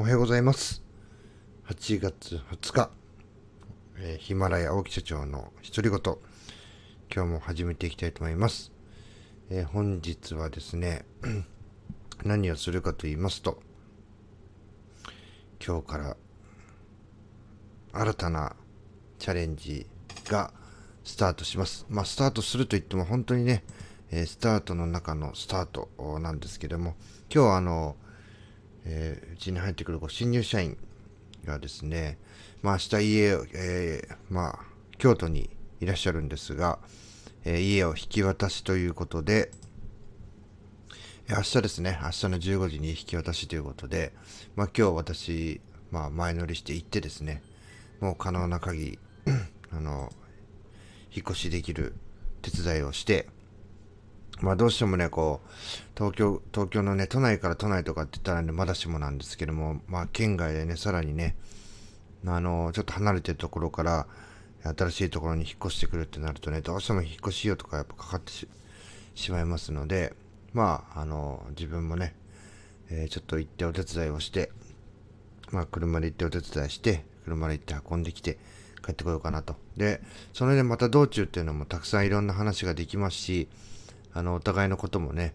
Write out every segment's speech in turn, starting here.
おはようございます。8月20日、えー、ヒマラヤ青木社長の独り言、今日も始めていきたいと思います。えー、本日はですね、何をするかと言いますと、今日から新たなチャレンジがスタートします。まあ、スタートすると言っても本当にね、えー、スタートの中のスタートなんですけども、今日はあの、えー、うちに入ってくる新入社員がですね、まあ明日家を、えー、まあ京都にいらっしゃるんですが、えー、家を引き渡しということで、明日ですね、明日の15時に引き渡しということで、まあ今日私、まあ前乗りして行ってですね、もう可能な限り、あの、引っ越しできる手伝いをして、まあどうしてもね、こう、東京、東京のね、都内から都内とかって言ったらね、まだしもなんですけども、まあ県外でね、さらにね、あの、ちょっと離れてるところから、新しいところに引っ越してくるってなるとね、どうしても引っ越し費用とかやっぱかかってしまいますので、まあ、あの、自分もね、えー、ちょっと行ってお手伝いをして、まあ、車で行ってお手伝いして、車で行って運んできて、帰ってこようかなと。で、それでまた道中っていうのもたくさんいろんな話ができますし、あの、お互いのこともね、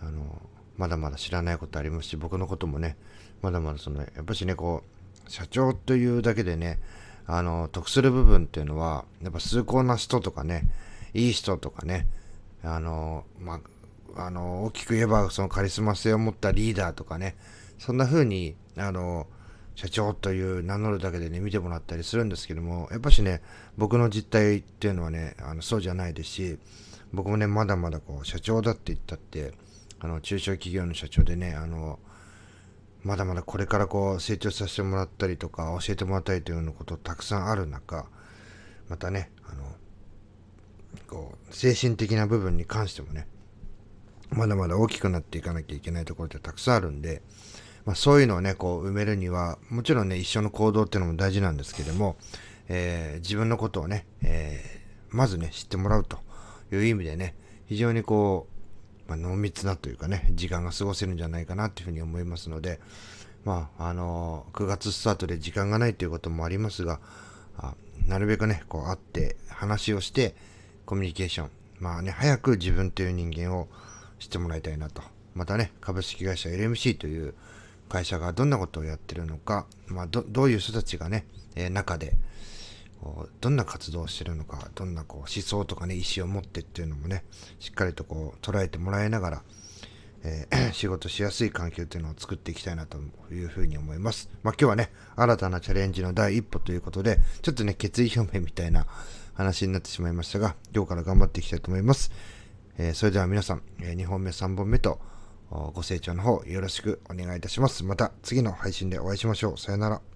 あの、まだまだ知らないことありますし、僕のこともね、まだまだその、やっぱしね、こう、社長というだけでね、あの、得する部分っていうのは、やっぱ崇高な人とかね、いい人とかね、あの、まあ、あの、大きく言えば、そのカリスマ性を持ったリーダーとかね、そんな風に、あの、社長という名乗るだけでね、見てもらったりするんですけども、やっぱしね、僕の実態っていうのはね、あのそうじゃないですし、僕もね、まだまだこう、社長だって言ったって、あの、中小企業の社長でね、あの、まだまだこれからこう、成長させてもらったりとか、教えてもらったりというようなことたくさんある中、またね、あの、こう、精神的な部分に関してもね、まだまだ大きくなっていかなきゃいけないところってたくさんあるんで、まあ、そういうのをね、こう埋めるには、もちろんね、一緒の行動っていうのも大事なんですけども、えー、自分のことをね、えー、まずね、知ってもらうと。いう意味でね、非常にこう、まあ、濃密なというかね、時間が過ごせるんじゃないかなというふうに思いますので、まあ、あのー、9月スタートで時間がないということもありますが、あなるべくね、こう会って話をして、コミュニケーション、まあね、早く自分という人間を知ってもらいたいなと。またね、株式会社 LMC という会社がどんなことをやってるのか、まあ、どどういう人たちがね、えー、中で、こうどんな活動をしてるのか、どんなこう思想とかね、意思を持ってっていうのもね、しっかりとこう捉えてもらいながら、えー、仕事しやすい環境っていうのを作っていきたいなというふうに思います。まあ今日はね、新たなチャレンジの第一歩ということで、ちょっとね、決意表明みたいな 話になってしまいましたが、今日から頑張っていきたいと思います。えー、それでは皆さん、えー、2本目、3本目とご清聴の方よろしくお願いいたします。また次の配信でお会いしましょう。さよなら。